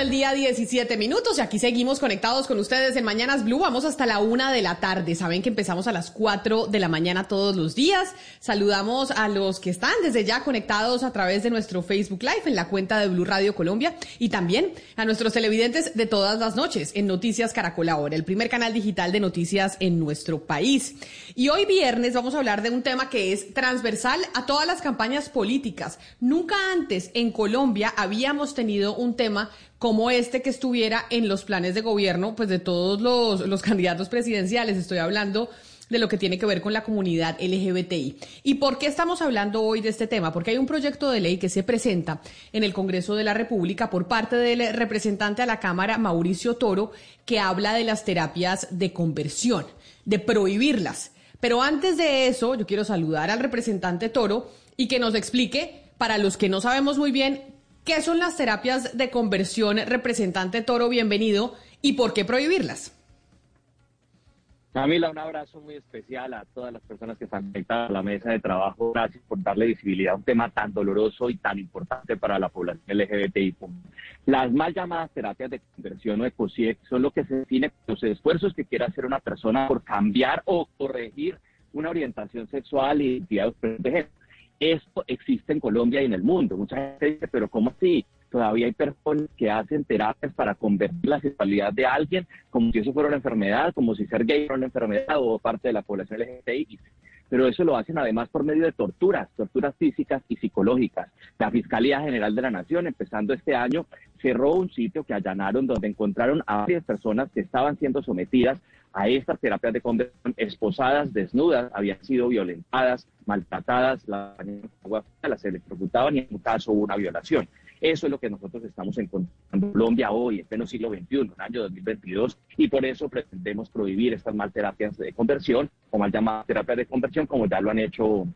Del día, 17 minutos, y aquí seguimos conectados con ustedes en Mañanas Blue. Vamos hasta la una de la tarde. Saben que empezamos a las 4 de la mañana todos los días. Saludamos a los que están desde ya conectados a través de nuestro Facebook Live en la cuenta de Blue Radio Colombia y también a nuestros televidentes de todas las noches en Noticias Caracol Ahora, el primer canal digital de noticias en nuestro país. Y hoy viernes vamos a hablar de un tema que es transversal a todas las campañas políticas. Nunca antes en Colombia habíamos tenido un tema como este que estuviera en los planes de gobierno, pues de todos los, los candidatos presidenciales. Estoy hablando de lo que tiene que ver con la comunidad LGBTI. ¿Y por qué estamos hablando hoy de este tema? Porque hay un proyecto de ley que se presenta en el Congreso de la República por parte del representante a la Cámara, Mauricio Toro, que habla de las terapias de conversión, de prohibirlas. Pero antes de eso, yo quiero saludar al representante Toro y que nos explique, para los que no sabemos muy bien, ¿Qué son las terapias de conversión, representante Toro? Bienvenido. ¿Y por qué prohibirlas? Camila, un abrazo muy especial a todas las personas que están conectadas a la mesa de trabajo. Gracias por darle visibilidad a un tema tan doloroso y tan importante para la población LGBTI. Las mal llamadas terapias de conversión o ECOSIEC son lo que se define los esfuerzos que quiere hacer una persona por cambiar o corregir una orientación sexual y identidad de género. Esto existe en Colombia y en el mundo. Mucha gente dice, pero ¿cómo así? Todavía hay personas que hacen terapias para convertir la sexualidad de alguien como si eso fuera una enfermedad, como si ser gay fuera una enfermedad o parte de la población LGBTI. Pero eso lo hacen además por medio de torturas, torturas físicas y psicológicas. La Fiscalía General de la Nación, empezando este año, cerró un sitio que allanaron donde encontraron a varias personas que estaban siendo sometidas a estas terapias de conversión, esposadas, desnudas, habían sido violentadas, maltratadas, las electrocutaban y en un caso hubo una violación. Eso es lo que nosotros estamos encontrando en Colombia hoy, en pleno siglo XXI, en el año 2022, y por eso pretendemos prohibir estas mal terapias de conversión, o mal llamadas terapias de conversión, como ya lo han hecho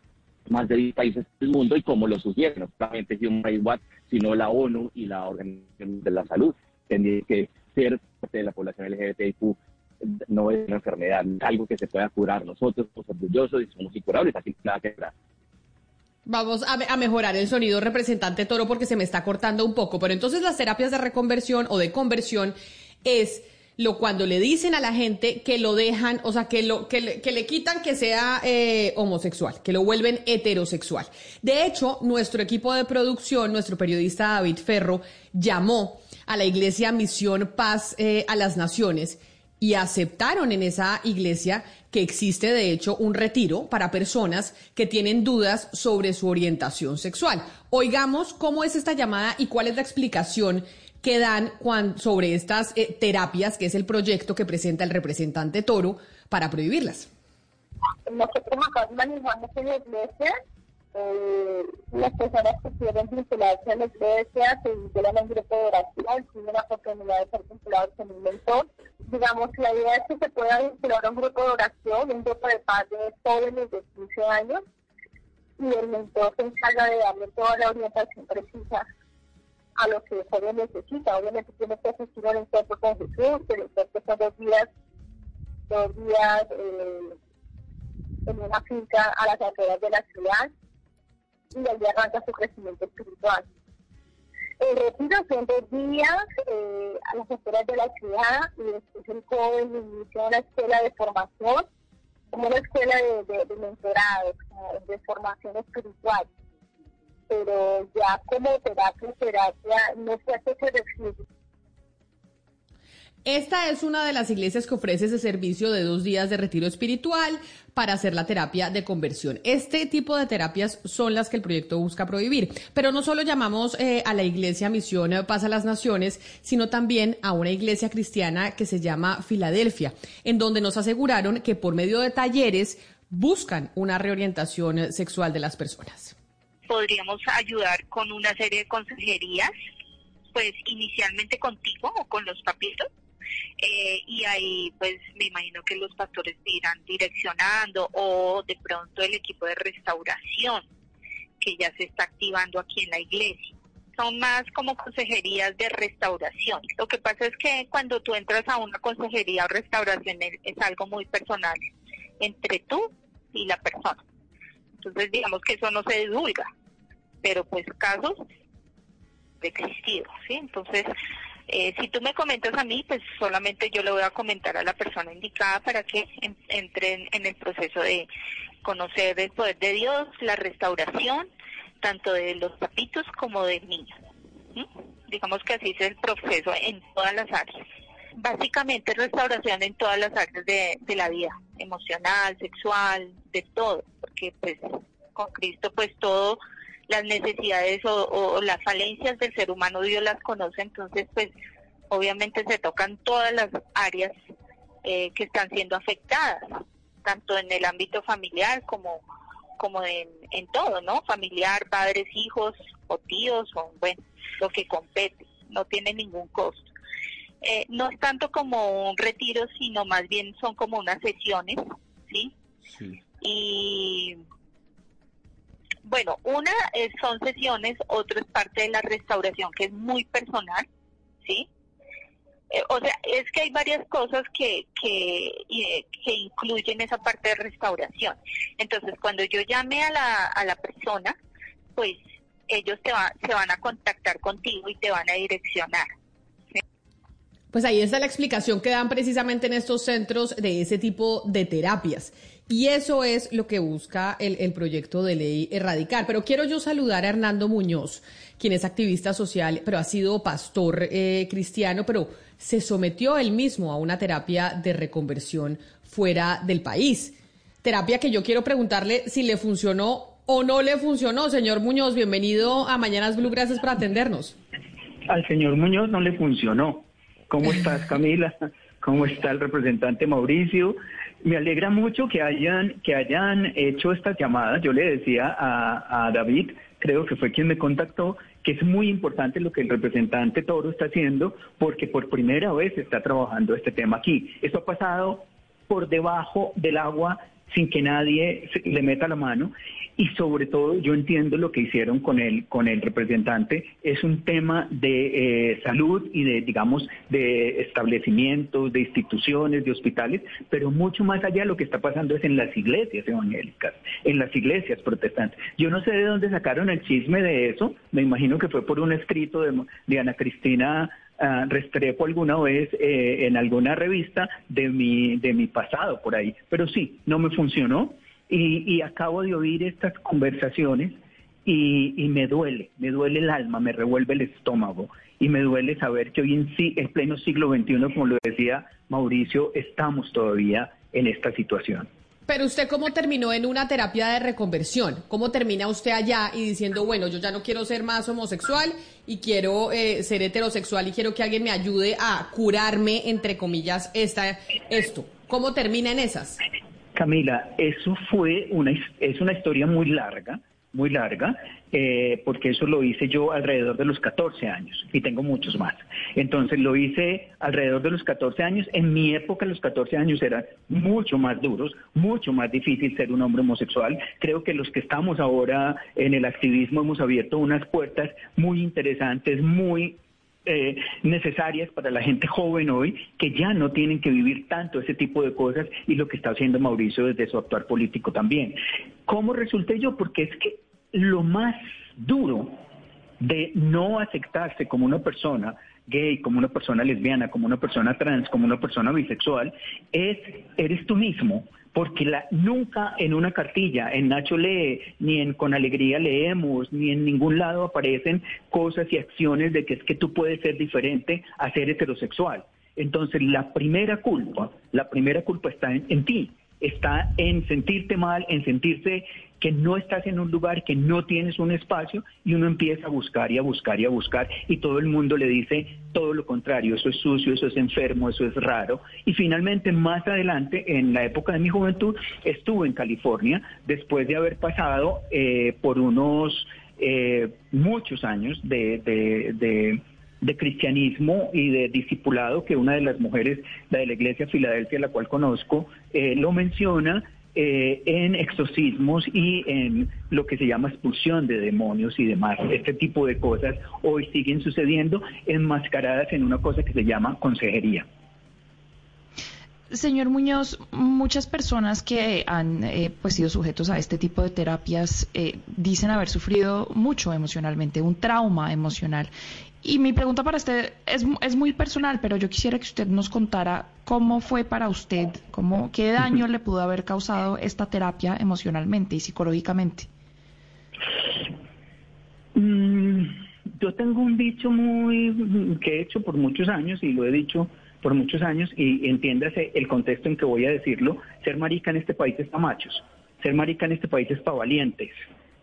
más de 10 países del mundo y como lo sugieren, no solamente Human Rights Watch, sino la ONU y la Organización de la Salud. Tendría que ser parte de la población LGBTIQ no es una enfermedad, algo que se pueda curar. Nosotros somos orgullosos y somos incurables, así que nada que. Vamos a, mejorar el sonido, representante Toro, porque se me está cortando un poco. Pero entonces las terapias de reconversión o de conversión es lo cuando le dicen a la gente que lo dejan, o sea, que, lo, que, le, que le quitan que sea eh, homosexual, que lo vuelven heterosexual. De hecho, nuestro equipo de producción, nuestro periodista David Ferro, llamó a la iglesia Misión Paz eh, a las Naciones y aceptaron en esa iglesia que existe de hecho un retiro para personas que tienen dudas sobre su orientación sexual. Oigamos cómo es esta llamada y cuál es la explicación que dan sobre estas eh, terapias, que es el proyecto que presenta el representante Toro para prohibirlas. En la iglesia eh, las personas que quieren vincularse a la iglesia se vinculan a un grupo de oración, tienen la oportunidad de ser vinculados con un mentor. Digamos, la idea es que se pueda vincular a un grupo de oración, un grupo de padres jóvenes de 15 años, y el mentor se encarga de darle toda la orientación precisa a lo que el joven. Obviamente tiene que asistir al encuentro con Jesús, que el encuentro son dos días, dos días eh, en una finca a las afueras de la ciudad y allí arranca su crecimiento espiritual. El retiro son dos días a las afueras de la ciudad y después el joven inicia una escuela de formación, como una escuela de, de, de mentorado, de formación espiritual. Pero ya como terapia, terapia, no a qué se esta es una de las iglesias que ofrece ese servicio de dos días de retiro espiritual para hacer la terapia de conversión. Este tipo de terapias son las que el proyecto busca prohibir. Pero no solo llamamos eh, a la iglesia Misión Paz a las Naciones, sino también a una iglesia cristiana que se llama Filadelfia, en donde nos aseguraron que por medio de talleres buscan una reorientación sexual de las personas. Podríamos ayudar con una serie de consejerías pues inicialmente contigo o con los papitos. Eh, y ahí pues me imagino que los pastores irán direccionando o de pronto el equipo de restauración que ya se está activando aquí en la iglesia. Son más como consejerías de restauración. Lo que pasa es que cuando tú entras a una consejería o restauración es, es algo muy personal entre tú y la persona. Entonces digamos que eso no se divulga, pero pues casos de existido, ¿sí? Entonces, eh, si tú me comentas a mí, pues solamente yo le voy a comentar a la persona indicada para que entre en, el proceso de conocer el poder de Dios, la restauración, tanto de los papitos como del niño. Digamos que así es el proceso en todas las áreas. Básicamente restauración en todas las áreas de la vida, emocional, sexual, de todo, porque pues con Cristo pues todo las necesidades o, las falencias del ser humano Dios las conoce, entonces pues obviamente se tocan todas las áreas eh, que están siendo afectadas, tanto en el ámbito familiar como, como en, en todo, ¿no? Familiar, padres, hijos o tíos, o bueno, lo que compete, no tiene ningún costo. Eh, no es tanto como un retiro, sino más bien son como unas sesiones, ¿sí? sí. Y bueno, una son sesiones, otro es parte de la restauración, que es muy personal, ¿sí? Eh, o sea, es que hay varias cosas que, que, que incluyen esa parte de restauración. Entonces, cuando yo llame a la, a la persona, pues ellos te va, se van a contactar contigo y te van a direccionar. Pues ahí está la explicación que dan precisamente en estos centros de ese tipo de terapias. Y eso es lo que busca el, proyecto de ley erradicar. Pero quiero yo saludar a Hernando Muñoz, quien es activista social, pero ha sido pastor eh, cristiano, pero se sometió él mismo a una terapia de reconversión fuera del país. Terapia que yo quiero preguntarle si le funcionó o no le funcionó. Señor Muñoz, bienvenido a Mañanas Blue, gracias por atendernos. Al señor Muñoz no le funcionó. ¿Cómo estás, Camila? ¿Cómo está el representante Mauricio? Me alegra mucho que hayan, que hayan hecho estas llamadas. Yo le decía a, David, creo que fue quien me contactó, que es muy importante lo que el representante Toro está haciendo, porque por primera vez está trabajando este tema aquí. Esto ha pasado por debajo del agua sin que nadie le meta la mano y sobre todo yo entiendo lo que hicieron con el con el representante. Es un tema de eh, salud y de digamos de establecimientos de instituciones de hospitales pero mucho más allá lo que está pasando es en las iglesias evangélicas en las iglesias protestantes. Yo no sé de dónde sacaron el chisme de eso. Me imagino que fue por un escrito de, de Ana Cristina uh, Restrepo alguna vez eh, en alguna revista de mi de mi pasado por ahí. Pero sí no me funcionó y, acabo de oír estas conversaciones y, me duele, me duele el alma, me revuelve el estómago y me duele saber que hoy en, sí, en pleno siglo XXI, como lo decía Mauricio, estamos todavía en esta situación. Pero usted cómo terminó en una terapia de reconversión? ¿Cómo termina usted allá y diciendo, bueno, yo ya no quiero ser más homosexual y quiero eh, ser heterosexual y quiero que alguien me ayude a curarme, entre comillas, esta, esto? ¿Cómo termina en esas? Camila, eso fue una, es una historia muy larga, muy larga, eh, porque eso lo hice yo alrededor de los 14 años y tengo muchos más. Entonces lo hice alrededor de los 14 años. En mi época los 14 años eran mucho más duros, mucho más difícil ser un hombre homosexual. Creo que los que estamos ahora en el activismo hemos abierto unas puertas muy interesantes, muy eh, necesarias para la gente joven hoy que ya no tienen que vivir tanto ese tipo de cosas y lo que está haciendo Mauricio desde su actuar político también. ¿Cómo resulté yo? Porque es que lo más duro de no aceptarse como una persona gay, como una persona lesbiana, como una persona trans, como una persona bisexual, es eres tú mismo porque la, nunca en una cartilla, en Nacho Lee, ni en Con Alegría leemos, ni en ningún lado aparecen cosas y acciones de que es que tú puedes ser diferente a ser heterosexual. Entonces, la primera culpa, la primera culpa está en ti, está en sentirte mal, en sentirse que no estás en un lugar, que no tienes un espacio y uno empieza a buscar y a buscar y a buscar y todo el mundo le dice todo lo contrario, eso es sucio, eso es enfermo, eso es raro. Y finalmente, más adelante, en la época de mi juventud, estuve en California después de haber pasado eh, por unos eh, muchos años de de cristianismo y de discipulado que una de las mujeres, la de la iglesia Filadelfia, la cual conozco, eh, lo menciona eh, en exorcismos y en lo que se llama expulsión de demonios y demás. Este tipo de cosas hoy siguen sucediendo enmascaradas en una cosa que se llama consejería. Señor Muñoz, muchas personas que han eh, pues sido sujetos a este tipo de terapias eh, dicen haber sufrido mucho emocionalmente, un trauma emocional. Y mi pregunta para usted es, es muy personal, pero yo quisiera que usted nos contara cómo fue para usted, cómo, qué daño le pudo haber causado esta terapia emocionalmente y psicológicamente. Mm, yo tengo un dicho muy que he hecho por muchos años y lo he dicho por muchos años y entiéndase el contexto en que voy a decirlo, ser marica en este país es para machos, ser marica en este país es para valientes,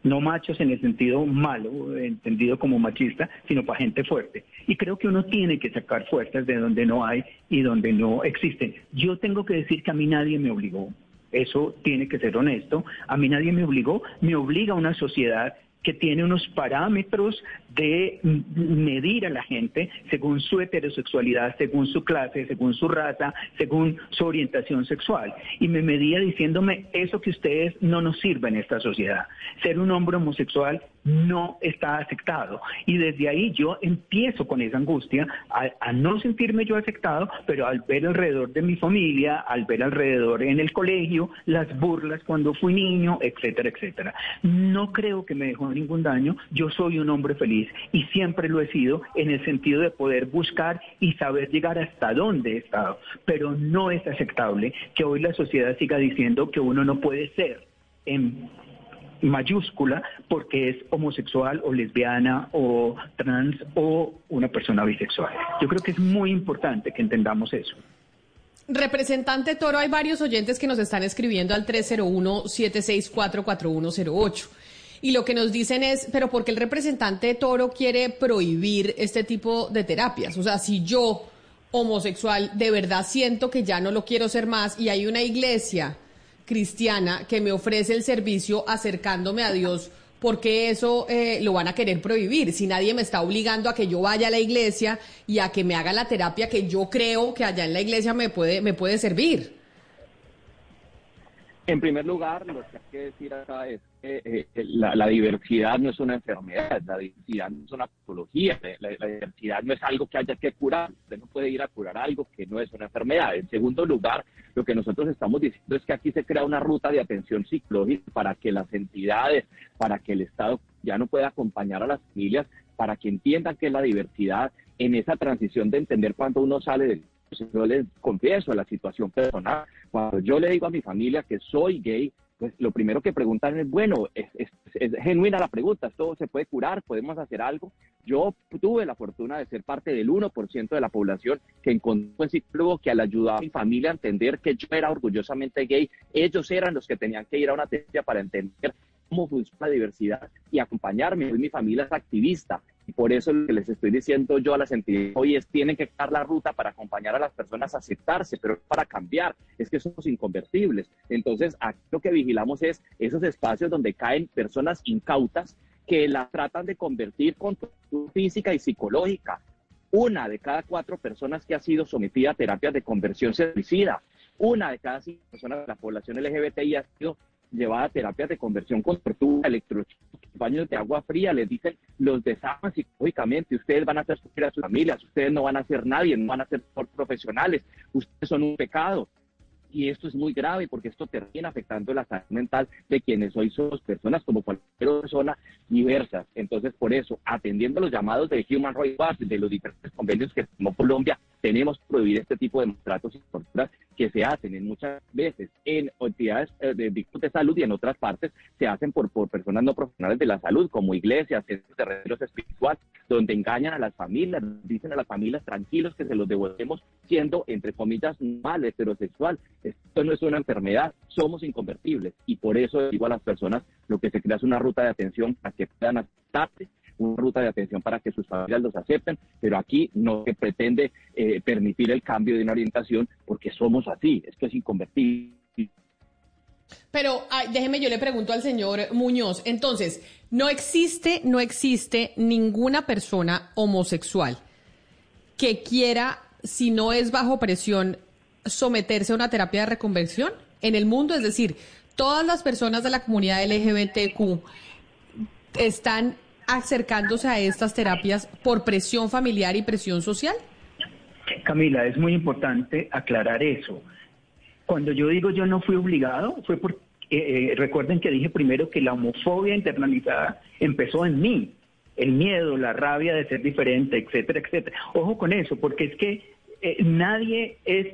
no machos en el sentido malo, entendido como machista, sino para gente fuerte. Y creo que uno tiene que sacar fuerzas de donde no hay y donde no existen. Yo tengo que decir que a mí nadie me obligó. Eso tiene que ser honesto. A mí nadie me obligó. Me obliga una sociedad que tiene unos parámetros de medir a la gente según su heterosexualidad, según su clase, según su raza, según su orientación sexual. Y me medía diciéndome, eso que ustedes no nos sirve en esta sociedad. Ser un hombre homosexual no está aceptado. Y desde ahí yo empiezo con esa angustia a, no sentirme yo aceptado, pero al ver alrededor de mi familia, al ver alrededor en el colegio, las burlas cuando fui niño, etcétera, etcétera. No creo que me dejó ningún daño. Yo soy un hombre feliz y siempre lo he sido en el sentido de poder buscar y saber llegar hasta dónde he estado. Pero no es aceptable que hoy la sociedad siga diciendo que uno no puede ser en mayúscula porque es homosexual o lesbiana o trans o una persona bisexual. Yo creo que es muy importante que entendamos eso. Representante Toro, hay varios oyentes que nos están escribiendo al 301-764-4108. Y lo que nos dicen es, pero ¿por qué el representante Toro quiere prohibir este tipo de terapias? O sea, si yo, homosexual, de verdad siento que ya no lo quiero ser más y hay una iglesia cristiana que me ofrece el servicio acercándome a Dios, ¿por qué eso eh, lo van a querer prohibir? Si nadie me está obligando a que yo vaya a la iglesia y a que me haga la terapia que yo creo que allá en la iglesia me puede, me puede servir. En primer lugar, lo que hay que decir acá es eh, eh, la, diversidad no es una enfermedad, la diversidad no es una patología, la, diversidad no es algo que haya que curar, usted no puede ir a curar algo que no es una enfermedad. En segundo lugar, lo que nosotros estamos diciendo es que aquí se crea una ruta de atención psicológica para que las entidades, para que el Estado ya no pueda acompañar a las familias, para que entiendan que la diversidad en esa transición de entender cuando uno sale del yo les confieso la situación personal. Cuando yo le digo a mi familia que soy gay, pues lo primero que preguntan es, bueno, es, genuina la pregunta, ¿esto se puede curar? ¿Podemos hacer algo? Yo tuve la fortuna de ser parte del 1% de la población que encontró un psicólogo que al ayudar a mi familia a entender que yo era orgullosamente gay, ellos eran los que tenían que ir a una terapia para entender cómo funciona la diversidad y acompañarme. Hoy mi familia es activista por eso lo que les estoy diciendo yo a las entidades hoy es tienen que dar la ruta para acompañar a las personas a aceptarse, pero para cambiar, es que somos inconvertibles. Entonces, aquí lo que vigilamos es esos espacios donde caen personas incautas que las tratan de convertir con su física y psicológica. Una de cada cuatro personas que ha sido sometida a terapias de conversión se suicida. Una de cada cinco personas de la población LGBTI ha sido llevada a terapias de conversión con tortura, electrochoque, baños de agua fría, les dicen, los desarman psicológicamente, ustedes van a hacer sufrir a sus familias, ustedes no van a ser nadie, no van a ser profesionales, ustedes son un pecado. Y esto es muy grave porque esto termina afectando la salud mental de quienes hoy somos personas como cualquier persona diversas. Entonces, por eso, atendiendo los llamados de Human Rights Watch, de los diferentes convenios que tomó Colombia, tenemos que prohibir este tipo de tratos y torturas que se hacen en muchas veces en entidades eh, de, de salud y en otras partes se hacen por, por personas no profesionales de la salud, como iglesias, terrenos espirituales, donde engañan a las familias, dicen a las familias tranquilos que se los devolvemos siendo, entre comillas, mal heterosexual. Esto no es una enfermedad, somos inconvertibles y por eso digo a las personas lo que se crea es una ruta de atención para que puedan aceptarse una ruta de atención para que sus familias los acepten, pero aquí no se pretende eh, permitir el cambio de una orientación porque somos así, esto es inconvertible. Pero déjeme, yo le pregunto al señor Muñoz, entonces, no existe, no existe ninguna persona homosexual que quiera, si no es bajo presión, someterse a una terapia de reconversión en el mundo? Es decir, todas las personas de la comunidad LGBTQ están acercándose a estas terapias por presión familiar y presión social? Camila, es muy importante aclarar eso. Cuando yo digo yo no fui obligado, fue porque, eh, eh, recuerden que dije primero que la homofobia internalizada empezó en mí, el miedo, la rabia de ser diferente, etcétera, etcétera. Ojo con eso, porque es que eh, nadie es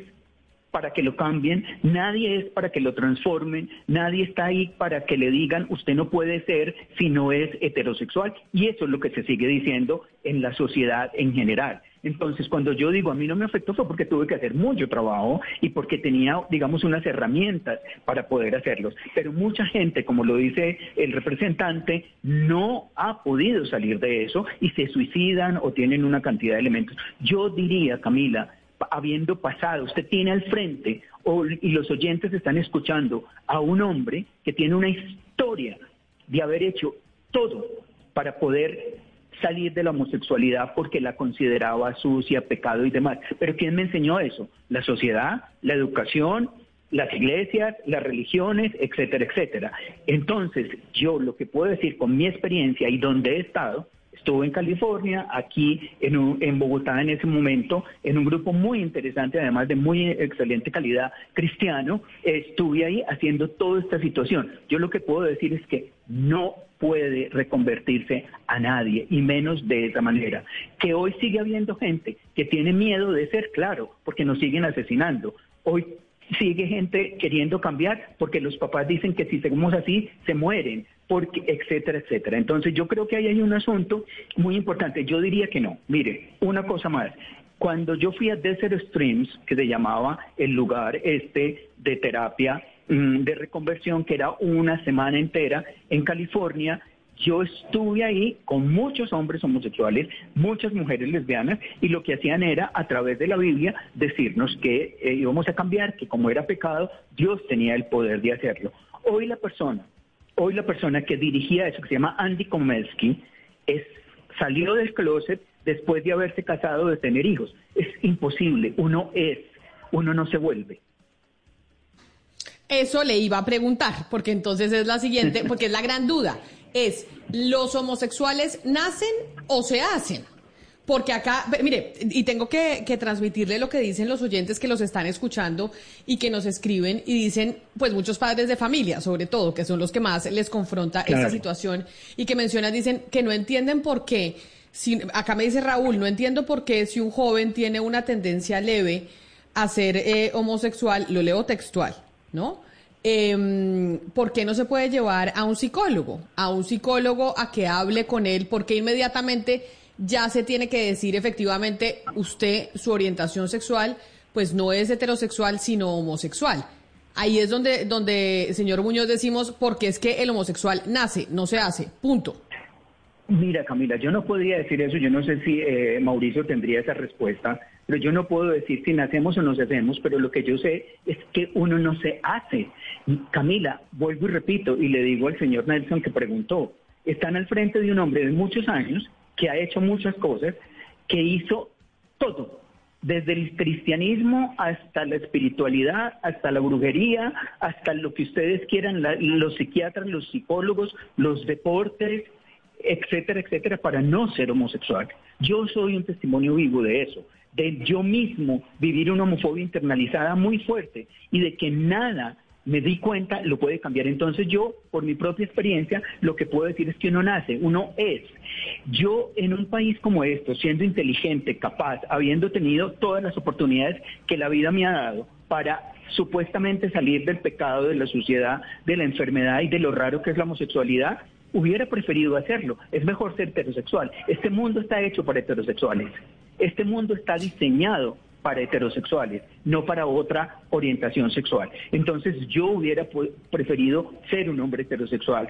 para que lo cambien, nadie es para que lo transformen, nadie está ahí para que le digan usted no puede ser si no es heterosexual. Y eso es lo que se sigue diciendo en la sociedad en general. Entonces, cuando yo digo a mí no me afectó fue porque tuve que hacer mucho trabajo y porque tenía, digamos, unas herramientas para poder hacerlos. Pero mucha gente, como lo dice el representante, no ha podido salir de eso y se suicidan o tienen una cantidad de elementos. Yo diría, Camila, habiendo pasado, usted tiene al frente y los oyentes están escuchando a un hombre que tiene una historia de haber hecho todo para poder salir de la homosexualidad porque la consideraba sucia, pecado y demás. Pero ¿quién me enseñó eso? La sociedad, la educación, las iglesias, las religiones, etcétera, etcétera. Entonces, yo lo que puedo decir con mi experiencia y donde he estado Estuve en California, aquí en, en Bogotá en ese momento, en un grupo muy interesante, además de muy excelente calidad cristiano. Estuve ahí haciendo toda esta situación. Yo lo que puedo decir es que no puede reconvertirse a nadie, y menos de esa manera. Que hoy sigue habiendo gente que tiene miedo de ser claro, porque nos siguen asesinando. Hoy sigue gente queriendo cambiar porque los papás dicen que si seguimos así se mueren, porque etcétera, etcétera. Entonces yo creo que ahí hay un asunto muy importante. Yo diría que no. Mire, una cosa más. Cuando yo fui a Desert Streams, que se llamaba el lugar este de terapia mm, de reconversión, que era una semana entera en California, yo estuve ahí con muchos hombres homosexuales, muchas mujeres lesbianas, y lo que hacían era, a través de la Biblia, decirnos que eh, íbamos a cambiar, que como era pecado, Dios tenía el poder de hacerlo. Hoy la persona, hoy la persona que dirigía eso, que se llama Andy Komelsky, es, salió del closet después de haberse casado, de tener hijos. Es imposible, uno es, uno no se vuelve. Eso le iba a preguntar, porque entonces es la siguiente, porque es la gran duda es, ¿los homosexuales nacen o se hacen? Porque acá, mire, y tengo que, transmitirle lo que dicen los oyentes que los están escuchando y que nos escriben y dicen, pues muchos padres de familia, sobre todo, que son los que más les confronta esta situación y que mencionan, dicen que no entienden por qué, si, acá me dice Raúl, no entiendo por qué si un joven tiene una tendencia leve a ser eh, homosexual, lo leo textual, ¿no? eh, ¿por qué no se puede llevar a un psicólogo? A un psicólogo a que hable con él, porque inmediatamente ya se tiene que decir efectivamente usted, su orientación sexual, pues no es heterosexual, sino homosexual. Ahí es donde, donde, señor Muñoz, decimos, porque es que el homosexual nace, no se hace, punto. Mira, Camila, yo no podría decir eso, yo no sé si eh, Mauricio tendría esa respuesta, pero yo no puedo decir si nacemos o nos hacemos, pero lo que yo sé es que uno no se hace. Camila, vuelvo y repito, y le digo al señor Nelson que preguntó, están al frente de un hombre de muchos años que ha hecho muchas cosas, que hizo todo, desde el cristianismo hasta la espiritualidad, hasta la brujería, hasta lo que ustedes quieran, los psiquiatras, los psicólogos, los deportes, etcétera, etcétera, para no ser homosexual. Yo soy un testimonio vivo de eso, de yo mismo vivir una homofobia internalizada muy fuerte y de que nada me di cuenta lo puede cambiar. Entonces yo, por mi propia experiencia, lo que puedo decir es que uno nace, uno es. Yo en un país como esto, siendo inteligente, capaz, habiendo tenido todas las oportunidades que la vida me ha dado para supuestamente salir del pecado, de la suciedad, de la enfermedad y de lo raro que es la homosexualidad, hubiera preferido hacerlo. Es mejor ser heterosexual. Este mundo está hecho para heterosexuales. Este mundo está diseñado para heterosexuales, no para otra orientación sexual. Entonces yo hubiera preferido ser un hombre heterosexual.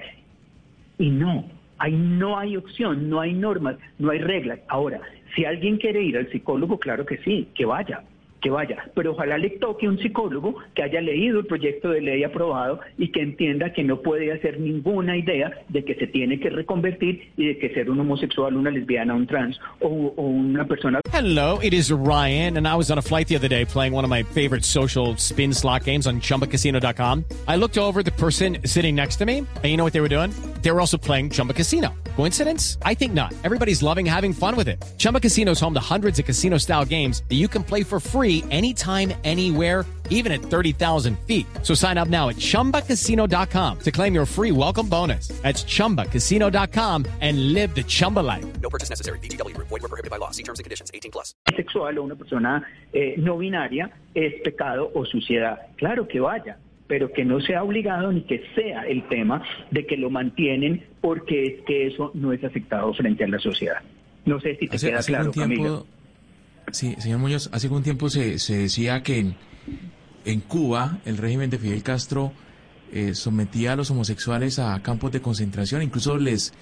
Y no, ahí no hay opción, no hay normas, no hay reglas. Ahora, si alguien quiere ir al psicólogo, claro que sí, que vaya. Que vaya, pero ojalá le toque un psicólogo que haya leído el proyecto de ley aprobado y que entienda que no puede hacer ninguna idea de que se tiene que reconvertir y de que ser un homosexual, una lesbiana, un trans o, una persona. Hello, it is Ryan, and I was on a flight the other day playing one of my favorite social spin slot games on ChumbaCasino.com. I looked over the person sitting next to me, and you know what they were doing? They were also playing Chumba Casino. Coincidence? I think not. Everybody's loving having fun with it. Chumba Casino is home to hundreds of casino-style games that you can play for free anytime, anywhere, even at 30,000 feet. So sign up now at ChumbaCasino.com to claim your free welcome bonus. That's ChumbaCasino.com and live the Chumba life. No purchase necessary. BGW. Void were prohibited by law. See terms and conditions. 18 plus. Sexual o una persona eh, no binaria es pecado o suciedad. Claro que vaya, pero que no sea obligado ni que sea el tema de que lo mantienen porque es que eso no es aceptado frente a la sociedad. No sé si te Hace, queda hace claro, tiempo, Camilo. Sí, señor Muñoz, hace algún tiempo se, se decía que en, en Cuba el régimen de Fidel Castro eh, sometía a los homosexuales a campos de concentración, incluso les,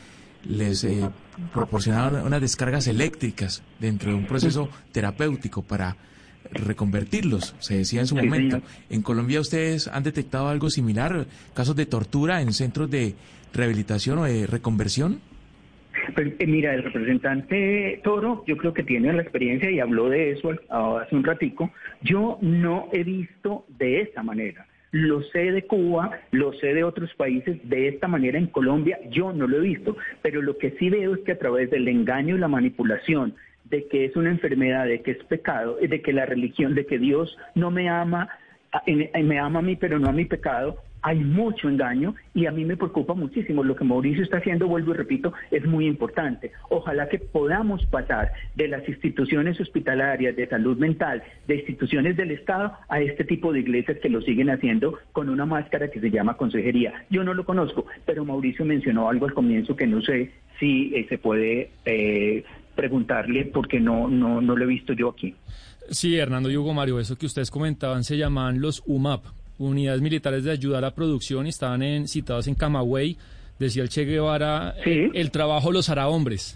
les eh, proporcionaban unas descargas eléctricas dentro de un proceso terapéutico para reconvertirlos, se decía en su Sí, momento. señor. ¿En Colombia ustedes han detectado algo similar, casos de tortura en centros de rehabilitación o de reconversión? Pues, eh, mira, el representante Toro, yo creo que tiene la experiencia y habló de eso hace un ratico. Yo no he visto de esta manera. Lo sé de Cuba, lo sé de otros países, de esta manera en Colombia yo no lo he visto, pero lo que sí veo es que a través del engaño y la manipulación, de que es una enfermedad, de que es pecado, de que la religión, de que Dios no me ama, en- me ama a mí pero no a mi pecado, hay mucho engaño y a mí me preocupa muchísimo. Lo que Mauricio está haciendo, vuelvo y repito, es muy importante. Ojalá que podamos pasar de las instituciones hospitalarias de salud mental, de instituciones del Estado, a este tipo de iglesias que lo siguen haciendo con una máscara que se llama consejería. Yo no lo conozco, pero Mauricio mencionó algo al comienzo que no sé si eh, se puede eh, preguntarle porque no, no, no lo he visto yo aquí. Sí, Hernando y Hugo Mario, eso que ustedes comentaban se llaman los UMAP, Unidades Militares de Ayuda a la Producción, y estaban en, citados en Camagüey. Decía el Che Guevara, Sí. eh, el trabajo los hará hombres.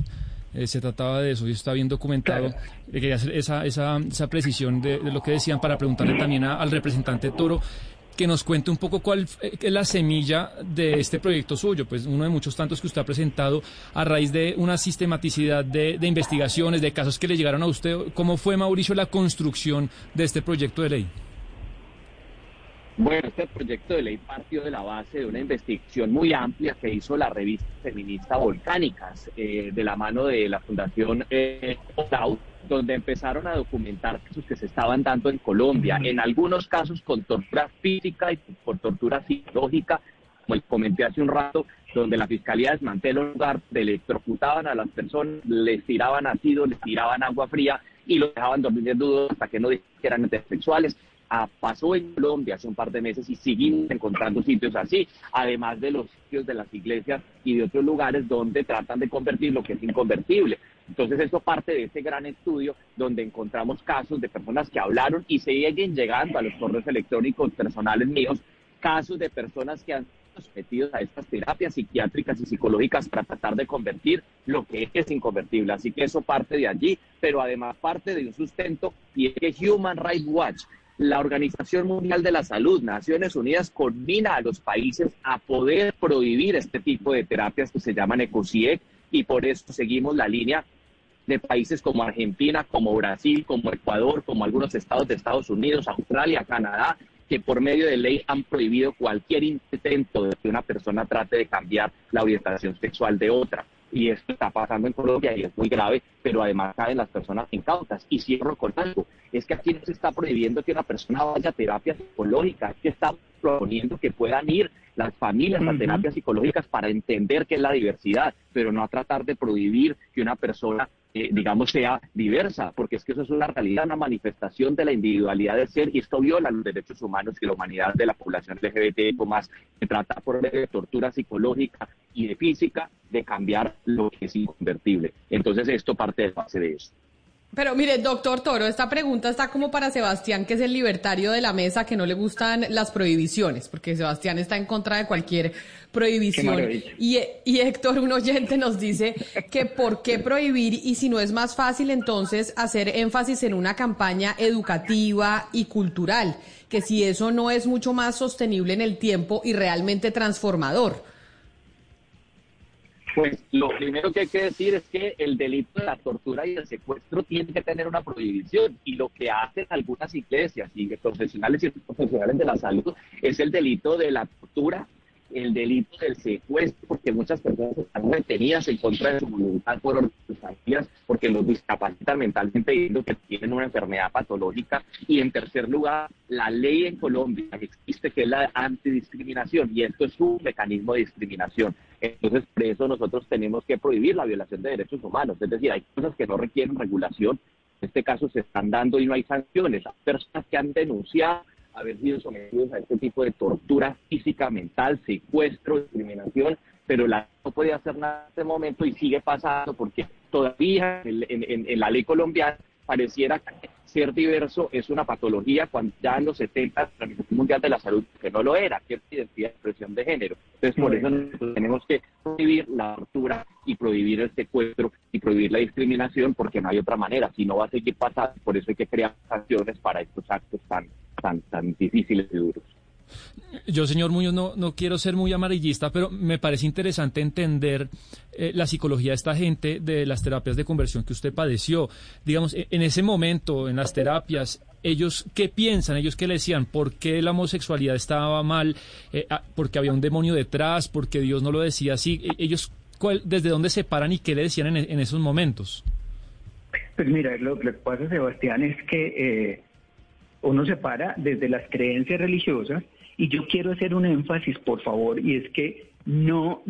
Eh, se trataba de eso, y está bien documentado. Claro. Eh, quería hacer esa, esa, esa precisión de, de lo que decían para preguntarle también a- al representante Toro que nos cuente un poco cuál eh, es la semilla de este proyecto suyo, pues uno de muchos tantos que usted ha presentado a raíz de una sistematicidad de, de investigaciones, de casos que le llegaron a usted. ¿Cómo fue, Mauricio, la construcción de este proyecto de ley? Bueno, este proyecto de ley partió de la base de una investigación muy amplia que hizo la revista feminista Volcánicas, eh, de la mano de la Fundación eh, donde empezaron a documentar casos que se estaban dando en Colombia, en algunos casos con tortura física y por tortura psicológica, como les comenté hace un rato, donde la fiscalía desmanteló un lugar, electrocutaban a las personas, les tiraban ácido, les tiraban agua fría y los dejaban dormir desnudos hasta que no dijeran heterosexuales. Pasó en Colombia hace un par de meses y seguimos encontrando sitios así, además de los sitios de las iglesias y de otros lugares donde tratan de convertir lo que es inconvertible. Entonces esto parte de ese gran estudio donde encontramos casos de personas que hablaron y siguen llegando a los correos electrónicos personales míos, casos de personas que han sometidos a estas terapias psiquiátricas y psicológicas para tratar de convertir lo que es inconvertible. Así que eso parte de allí, pero además parte de un sustento y es que Human Rights Watch la Organización Mundial de la Salud, Naciones Unidas, coordina a los países a poder prohibir este tipo de terapias que se llaman ECOSIEC y por eso seguimos la línea de países como Argentina, como Brasil, como Ecuador, como algunos estados de Estados Unidos, Australia, Canadá, que por medio de ley han prohibido cualquier intento de que una persona trate de cambiar la orientación sexual de otra. Y esto está pasando en Colombia y es muy grave, pero además caen las personas incautas. Y cierro con algo, es que aquí no se está prohibiendo que una persona vaya a terapia psicológica, es que está proponiendo que puedan ir las familias a terapias psicológicas para entender qué es la diversidad, pero no a tratar de prohibir que una persona, eh, digamos, sea diversa, porque es que eso es una realidad, una manifestación de la individualidad del ser y esto viola los derechos humanos y la humanidad de la población LGBT más, que trata por tortura psicológica y de física de cambiar lo que es inconvertible. Entonces esto parte de base de eso. Pero mire, doctor Toro, esta pregunta está como para Sebastián, que es el libertario de la mesa, que no le gustan las prohibiciones, porque Sebastián está en contra de cualquier prohibición. Y, y Héctor, un oyente, nos dice que por qué prohibir y si no es más fácil entonces hacer énfasis en una campaña educativa y cultural, que si eso no es mucho más sostenible en el tiempo y realmente transformador. Pues lo primero que hay que decir es que el delito de la tortura y el secuestro tiene que tener una prohibición y lo que hacen algunas iglesias y profesionales y profesionales de la salud es el delito de la tortura el delito del secuestro, porque muchas personas están retenidas en contra de su voluntad por familias, porque los discapacitan mentalmente diciendo que tienen una enfermedad patológica. Y en tercer lugar, la ley en Colombia existe que es la antidiscriminación, y esto es un mecanismo de discriminación. Entonces, por eso nosotros tenemos que prohibir la violación de derechos humanos. Es decir, hay cosas que no requieren regulación. En este caso se están dando y no hay sanciones. Hay personas que han denunciado haber sido sometidos a este tipo de tortura física, mental, secuestro, discriminación, pero la no puede hacer nada en este momento y sigue pasando porque todavía en, la ley colombiana pareciera que ser diverso es una patología cuando ya en los 70 la Organización Mundial de la Salud que no lo era, que es identidad de expresión de género. Entonces por eso tenemos que prohibir la tortura y prohibir el secuestro y prohibir la discriminación porque no hay otra manera, si no va a seguir pasando, por eso hay que crear sanciones para estos actos tan tan, tan difíciles y duros. Yo, señor Muñoz, no, no quiero ser muy amarillista, pero me parece interesante entender eh, la psicología de esta gente de las terapias de conversión que usted padeció. Digamos, e, en ese momento, en las terapias, ellos qué piensan, ellos qué le decían, por qué la homosexualidad estaba mal, eh, ah, porque había un demonio detrás, porque Dios no lo decía así. E, ellos, ¿desde dónde se paran y qué le decían en, esos momentos? Pues mira, lo, que pasa, Sebastián, es que eh, uno se para desde las creencias religiosas y yo quiero hacer un énfasis, por favor, y es que no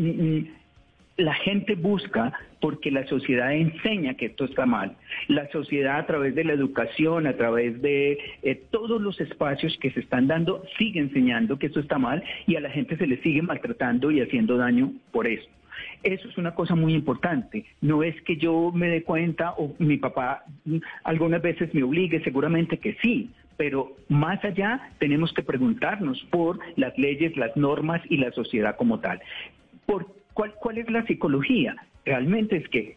la gente busca porque la sociedad enseña que esto está mal. La sociedad a través de la educación, a través de eh, todos los espacios que se están dando, sigue enseñando que esto está mal y a la gente se le sigue maltratando y haciendo daño por eso. Eso es una cosa muy importante. No es que yo me dé cuenta o mi papá algunas veces me obligue, seguramente que sí, pero más allá tenemos que preguntarnos por las leyes, las normas y la sociedad como tal. ¿Por cuál, ¿Cuál es la psicología? Realmente es que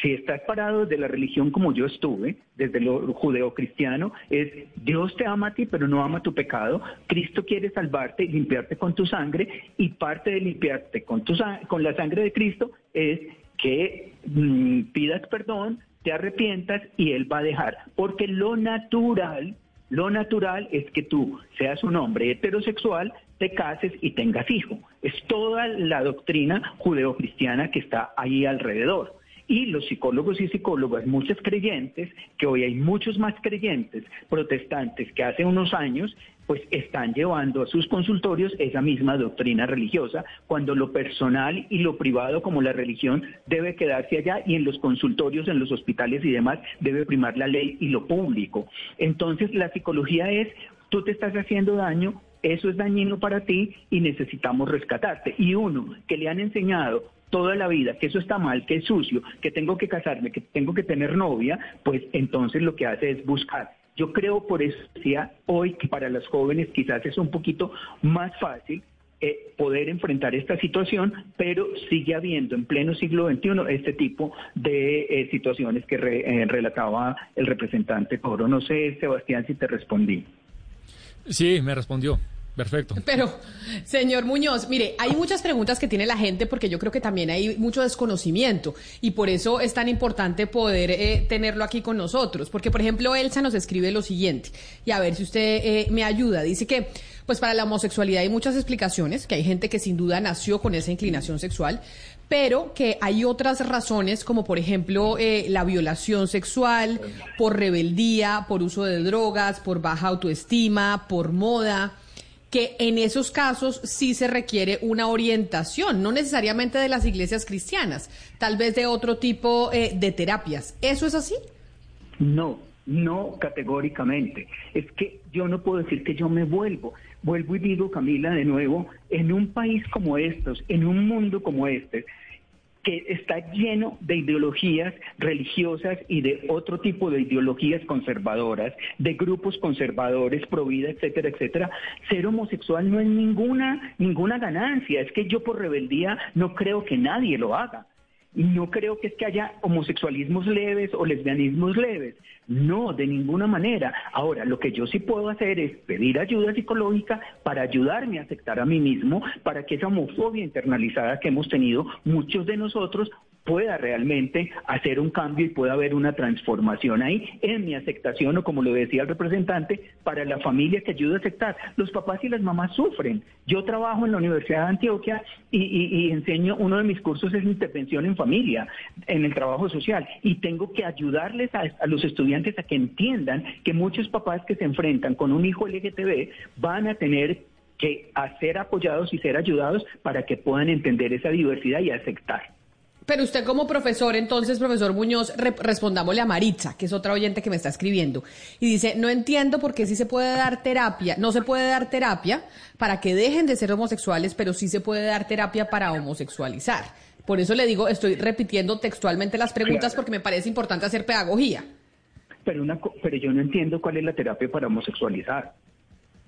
si estás parado desde la religión como yo estuve, desde lo judeocristiano, es Dios te ama a ti, pero no ama tu pecado. Cristo quiere salvarte y limpiarte con tu sangre, y parte de limpiarte con, tu, con la sangre de Cristo es que mm, pidas perdón, te arrepientas y Él va a dejar. Porque lo natural lo natural es que tú seas un hombre heterosexual, te cases y tengas hijo. Es toda la doctrina judeocristiana que está ahí alrededor. Y los psicólogos y psicólogas, muchos creyentes, que hoy hay muchos más creyentes protestantes que hace unos años, pues están llevando a sus consultorios esa misma doctrina religiosa, cuando lo personal y lo privado como la religión debe quedarse allá y en los consultorios, en los hospitales y demás debe primar la ley y lo público. Entonces la psicología es, tú te estás haciendo daño, eso es dañino para ti y necesitamos rescatarte. Y uno que le han enseñado toda la vida, que eso está mal, que es sucio, que tengo que casarme, que tengo que tener novia, pues entonces lo que hace es buscar. Yo creo por eso decía hoy que para los jóvenes quizás es un poquito más fácil eh, poder enfrentar esta situación, pero sigue habiendo en pleno siglo XXI este tipo de eh, situaciones que eh, relataba el representante Coro. No sé, Sebastián, si te respondí. Sí, me respondió. Perfecto. Pero, señor Muñoz, mire, hay muchas preguntas que tiene la gente porque yo creo que también hay mucho desconocimiento y por eso es tan importante poder eh, tenerlo aquí con nosotros. Porque, por ejemplo, Elsa nos escribe lo siguiente, y a ver si usted eh, me ayuda. Dice que, pues para la homosexualidad hay muchas explicaciones, que hay gente que sin duda nació con esa inclinación sexual, pero que hay otras razones, como por ejemplo eh, la violación sexual, por rebeldía, por uso de drogas, por baja autoestima, por moda que en esos casos sí se requiere una orientación, no necesariamente de las iglesias cristianas, tal vez de otro tipo eh, de terapias. ¿Eso es así? No, no categóricamente. Es que yo no puedo decir que yo me vuelvo. Vuelvo y digo, Camila, de nuevo, en un país como estos, en un mundo como este, que está lleno de ideologías religiosas y de otro tipo de ideologías conservadoras, de grupos conservadores, pro vida, etcétera, etcétera, ser homosexual no es ninguna, ninguna ganancia. Es que yo por rebeldía no creo que nadie lo haga. No creo que es que haya homosexualismos leves o lesbianismos leves. No, de ninguna manera. Ahora, lo que yo sí puedo hacer es pedir ayuda psicológica para ayudarme a aceptar a mí mismo, para que esa homofobia internalizada que hemos tenido muchos de nosotros pueda realmente hacer un cambio y pueda haber una transformación ahí en mi aceptación o como lo decía el representante, para la familia que ayuda a aceptar. Los papás y las mamás sufren. Yo trabajo en la Universidad de Antioquia y, enseño, uno de mis cursos es intervención en familia, en el trabajo social, y tengo que ayudarles a, los estudiantes a que entiendan que muchos papás que se enfrentan con un hijo LGTB van a tener que ser apoyados y ser ayudados para que puedan entender esa diversidad y aceptar. Pero usted como profesor, entonces, profesor Muñoz, respondámosle a Maritza, que es otra oyente que me está escribiendo, y dice, no entiendo por qué sí se puede dar terapia, no se puede dar terapia para que dejen de ser homosexuales, pero sí se puede dar terapia para homosexualizar. Por eso le digo, estoy repitiendo textualmente las preguntas porque me parece importante hacer pedagogía. Pero, una, pero yo no entiendo cuál es la terapia para homosexualizar.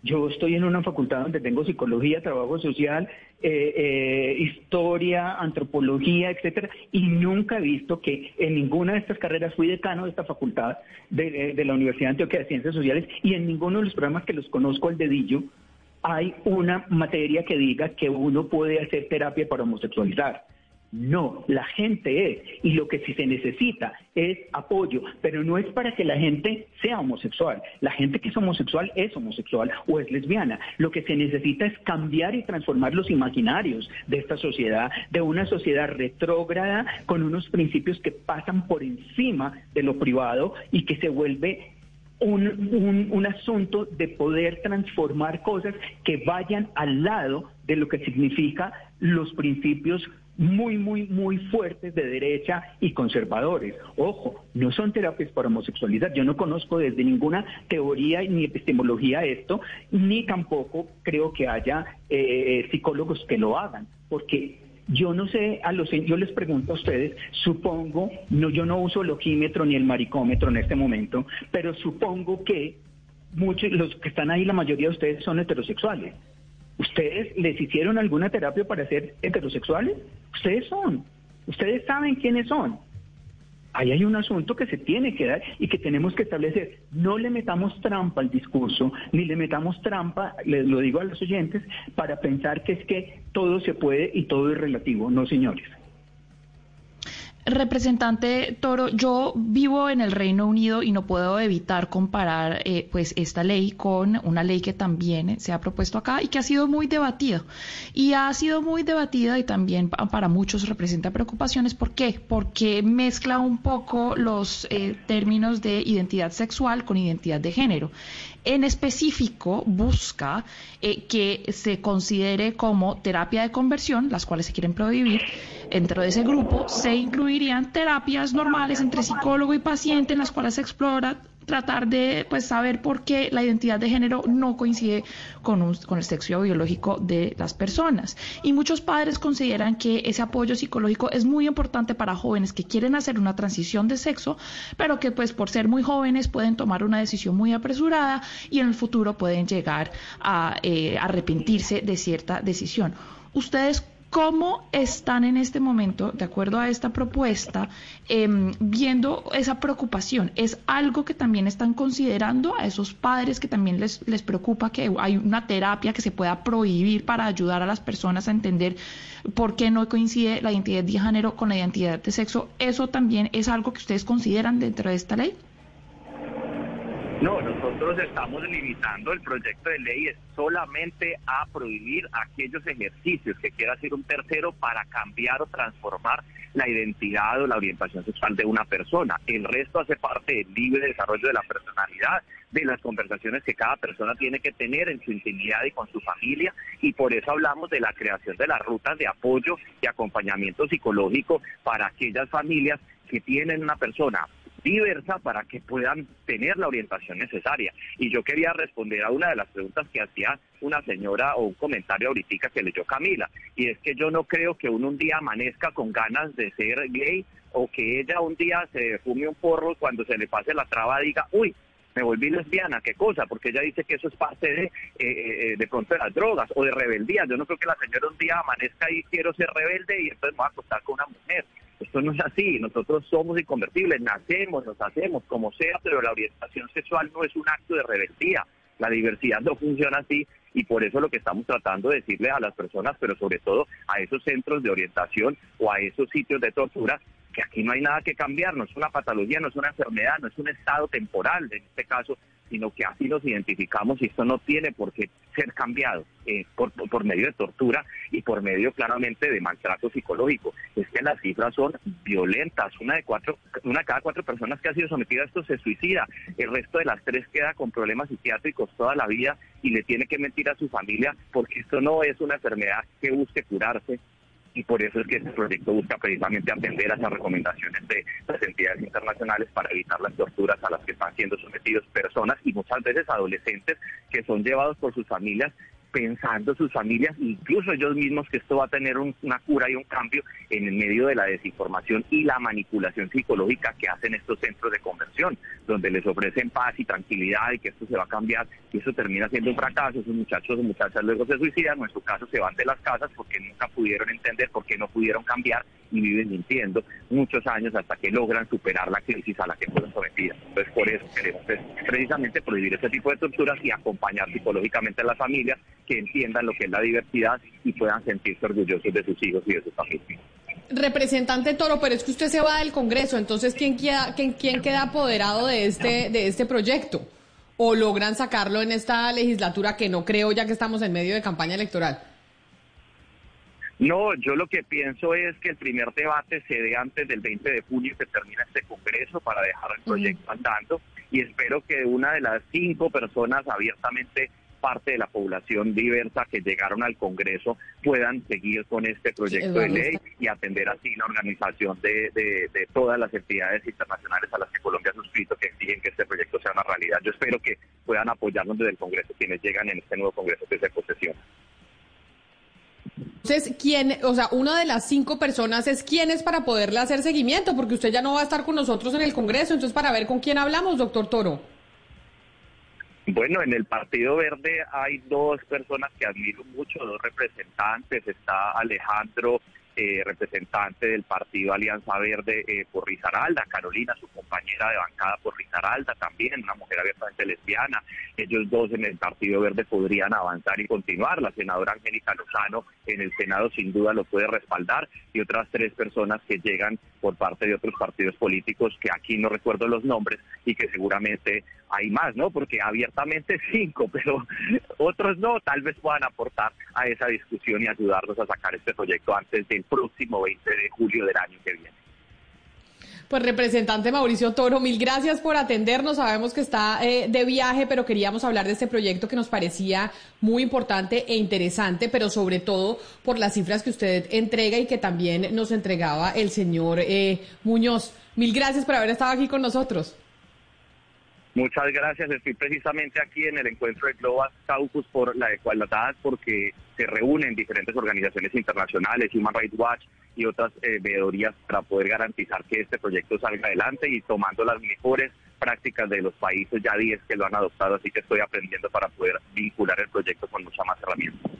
Yo estoy en una facultad donde tengo psicología, trabajo social, eh, eh, historia, antropología, etcétera, y nunca he visto que en ninguna de estas carreras fui decano de esta facultad de, la Universidad Antioquia de Ciencias Sociales y en ninguno de los programas que los conozco al dedillo hay una materia que diga que uno puede hacer terapia para homosexualizar. No, la gente es, y lo que sí se necesita es apoyo, pero no es para que la gente sea homosexual. La gente que es homosexual es homosexual o es lesbiana. Lo que se necesita es cambiar y transformar los imaginarios de esta sociedad, de una sociedad retrógrada con unos principios que pasan por encima de lo privado y que se vuelve un, un, asunto de poder transformar cosas que vayan al lado de lo que significa los principios muy, muy, muy fuertes de derecha y conservadores. Ojo, no son terapias para homosexualidad. Yo no conozco desde ninguna teoría ni epistemología esto, ni tampoco creo que haya eh, psicólogos que lo hagan, porque yo no sé, a los, yo les pregunto a ustedes, supongo, no, yo no uso el ojímetro ni el maricómetro en este momento, pero supongo que muchos, los que están ahí, la mayoría de ustedes son heterosexuales. ¿Ustedes les hicieron alguna terapia para ser heterosexuales? Ustedes son. Ustedes saben quiénes son. Ahí hay un asunto que se tiene que dar y que tenemos que establecer. No le metamos trampa al discurso, ni le metamos trampa, les lo digo a los oyentes, para pensar que es que todo se puede y todo es relativo. No, señores. Representante Toro, yo vivo en el Reino Unido y no puedo evitar comparar eh, pues esta ley con una ley que también se ha propuesto acá y que ha sido muy debatida. Y ha sido muy debatida y también para muchos representa preocupaciones. ¿Por qué? Porque mezcla un poco los eh, términos de identidad sexual con identidad de género. En específico, busca eh, que se considere como terapia de conversión, las cuales se quieren prohibir. Dentro de ese grupo se incluirían terapias normales entre psicólogo y paciente, en las cuales se explora tratar de pues saber por qué la identidad de género no coincide con, con el sexo biológico de las personas. Y muchos padres consideran que ese apoyo psicológico es muy importante para jóvenes que quieren hacer una transición de sexo, pero que pues por ser muy jóvenes pueden tomar una decisión muy apresurada y en el futuro pueden llegar a eh, arrepentirse de cierta decisión. ¿Ustedes ¿Cómo están en este momento, de acuerdo a esta propuesta, em, viendo esa preocupación? ¿Es algo que también están considerando a esos padres que también les, les preocupa que hay una terapia que se pueda prohibir para ayudar a las personas a entender por qué no coincide la identidad de género con la identidad de sexo? ¿Eso también es algo que ustedes consideran dentro de esta ley? No, nosotros estamos limitando el proyecto de ley solamente a prohibir aquellos ejercicios que quiera hacer un tercero para cambiar o transformar la identidad o la orientación sexual de una persona. El resto hace parte del libre desarrollo de la personalidad, de las conversaciones que cada persona tiene que tener en su intimidad y con su familia y por eso hablamos de la creación de las rutas de apoyo y acompañamiento psicológico para aquellas familias que tienen una persona diversa para que puedan tener la orientación necesaria. Y yo quería responder a una de las preguntas que hacía una señora o un comentario ahorita que leyó Camila, y es que yo no creo que uno un día amanezca con ganas de ser gay o que ella un día se fume un porro cuando se le pase la traba diga, uy, me volví lesbiana, qué cosa, porque ella dice que eso es parte de eh, eh, de pronto de las drogas o de rebeldía. Yo no creo que la señora un día amanezca y quiero ser rebelde y entonces me voy a acostar con una mujer. Esto no es así, nosotros somos inconvertibles, nacemos, nos hacemos como sea, pero la orientación sexual no es un acto de rebeldía. La diversidad no funciona así y por eso lo que estamos tratando de decirle a las personas, pero sobre todo a esos centros de orientación o a esos sitios de tortura, que aquí no hay nada que cambiar, no es una patología, no es una enfermedad, no es un estado temporal en este caso, sino que así nos identificamos y esto no tiene por qué ser cambiado eh, por, por, medio de tortura y por medio claramente de maltrato psicológico. Es que las cifras son violentas. Una de cuatro, una de cada cuatro personas que ha sido sometida a esto se suicida. El resto de las tres queda con problemas psiquiátricos toda la vida y le tiene que mentir a su familia porque esto no es una enfermedad que busque curarse, y por eso es que este proyecto busca precisamente atender a esas recomendaciones de las entidades internacionales para evitar las torturas a las que están siendo sometidos personas y muchas veces adolescentes que son llevados por sus familias pensando sus familias, incluso ellos mismos, que esto va a tener una cura y un cambio en el medio de la desinformación y la manipulación psicológica que hacen estos centros de conversión, donde les ofrecen paz y tranquilidad y que esto se va a cambiar y eso termina siendo un fracaso. Esos muchachos o muchachas luego se suicidan, en nuestro caso se van de las casas porque nunca pudieron entender, porque no pudieron cambiar y viven mintiendo muchos años hasta que logran superar la crisis a la que fueron sometidas. Entonces, por eso queremos pues, precisamente prohibir este tipo de torturas y acompañar psicológicamente a las familias que entiendan lo que es la diversidad y puedan sentirse orgullosos de sus hijos y de sus familias. Representante Toro, pero es que usted se va del Congreso, entonces ¿quién queda, quién, quién queda apoderado de este, de este proyecto? ¿O logran sacarlo en esta legislatura que no creo ya que estamos en medio de campaña electoral? No, yo lo que pienso es que el primer debate se dé antes del 20 de junio que termina este Congreso para dejar el proyecto andando y espero que una de las cinco personas abiertamente parte de la población diversa que llegaron al Congreso puedan seguir con este proyecto de ley y atender así la organización de, de, todas las entidades internacionales a las que Colombia ha suscrito que exigen que este proyecto sea una realidad. Yo espero que puedan apoyarnos desde el Congreso quienes llegan en este nuevo Congreso que se posesiona. Entonces, ¿quién, o sea, una de las cinco personas es quién es para poderle hacer seguimiento? Porque usted ya no va a estar con nosotros en el Congreso, entonces para ver con quién hablamos, doctor Toro. Bueno, en el Partido Verde hay dos personas que admiro mucho, dos representantes. Está Alejandro, eh, representante del Partido Alianza Verde eh, por Risaralda, Carolina, su compañera de bancada por Risaralda, también una mujer abiertamente lesbiana. Ellos dos en el Partido Verde podrían avanzar y continuar. La senadora Angélica Lozano en el Senado sin duda lo puede respaldar y otras tres personas que llegan por parte de otros partidos políticos que aquí no recuerdo los nombres y que seguramente hay más, ¿no? Porque abiertamente cinco, pero otros no, tal vez puedan aportar a esa discusión y ayudarnos a sacar este proyecto antes del próximo 20 de julio del año que viene. Pues representante Mauricio Toro, mil gracias por atendernos. Sabemos que está eh, de viaje, pero queríamos hablar de este proyecto que nos parecía muy importante e interesante, pero sobre todo por las cifras que usted entrega y que también nos entregaba el señor eh, Muñoz. Mil gracias por haber estado aquí con nosotros. Muchas gracias. Estoy precisamente aquí en el encuentro de Global Caucus por la igualdad, porque se reúnen diferentes organizaciones internacionales, Human Rights Watch y otras eh, veedorías para poder garantizar que este proyecto salga adelante y tomando las mejores prácticas de los países, ya 10 que lo han adoptado, así que estoy aprendiendo para poder vincular el proyecto con mucha más herramientas.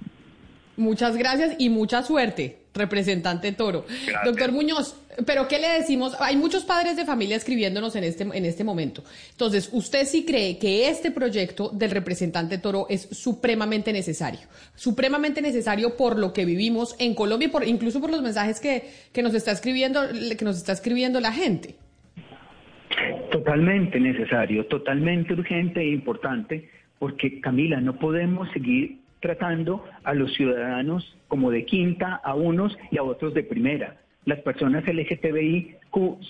Muchas gracias y mucha suerte, representante Toro. Doctor Muñoz, pero ¿qué le decimos? Hay muchos padres de familia escribiéndonos en este, en este momento. Entonces, ¿usted sí cree que este proyecto del representante Toro es supremamente necesario? Supremamente necesario por lo que vivimos en Colombia y por, incluso por los mensajes que, que, nos está escribiendo, que nos está escribiendo la gente. Totalmente necesario, totalmente urgente e importante, porque Camila, no podemos seguir tratando a los ciudadanos como de quinta, a unos y a otros de primera. Las personas LGTBI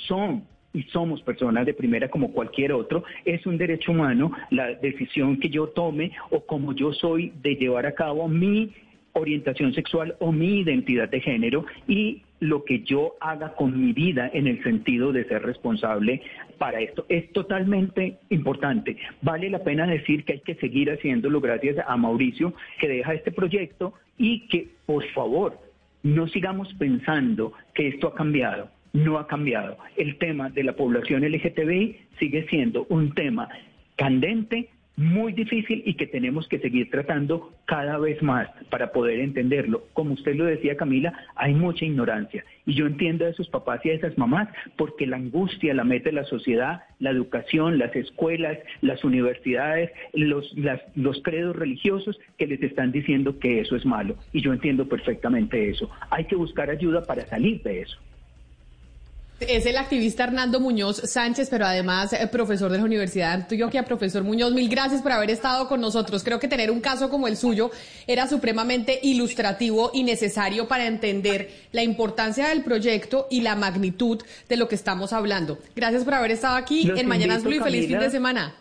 son y somos personas de primera como cualquier otro, es un derecho humano la decisión que yo tome o como yo soy de llevar a cabo mi orientación sexual o mi identidad de género y lo que yo haga con mi vida en el sentido de ser responsable para esto. Es totalmente importante. Vale la pena decir que hay que seguir haciéndolo gracias a Mauricio que deja este proyecto y que, por favor, no sigamos pensando que esto ha cambiado. No ha cambiado. El tema de la población LGTBI sigue siendo un tema candente, muy difícil y que tenemos que seguir tratando cada vez más para poder entenderlo. Como usted lo decía, Camila, hay mucha ignorancia y yo entiendo a esos papás y a esas mamás porque la angustia la mete la sociedad, la educación, las escuelas, las universidades, los, los credos religiosos que les están diciendo que eso es malo y yo entiendo perfectamente eso. Hay que buscar ayuda para salir de eso. Es el activista Hernando Muñoz Sánchez, pero además eh, profesor de la Universidad de Antioquia. Profesor Muñoz, mil gracias por haber estado con nosotros. Creo que tener un caso como el suyo era supremamente ilustrativo y necesario para entender la importancia del proyecto y la magnitud de lo que estamos hablando. Gracias por haber estado aquí en Mañanas Blue y feliz fin de semana.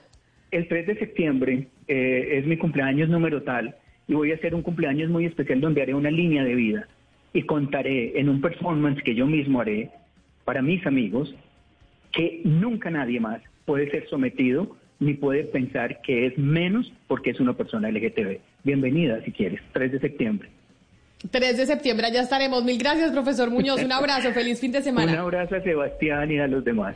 El 3 de septiembre eh, es mi cumpleaños número tal y voy a hacer un cumpleaños muy especial donde haré una línea de vida y contaré en un performance que yo mismo haré para mis amigos que nunca nadie más puede ser sometido ni puede pensar que es menos porque es una persona LGTB. Bienvenida, si quieres, 3 de septiembre. 3 de septiembre, ya estaremos. Mil gracias, profesor Muñoz. Un abrazo, feliz fin de semana. Un abrazo a Sebastián y a los demás.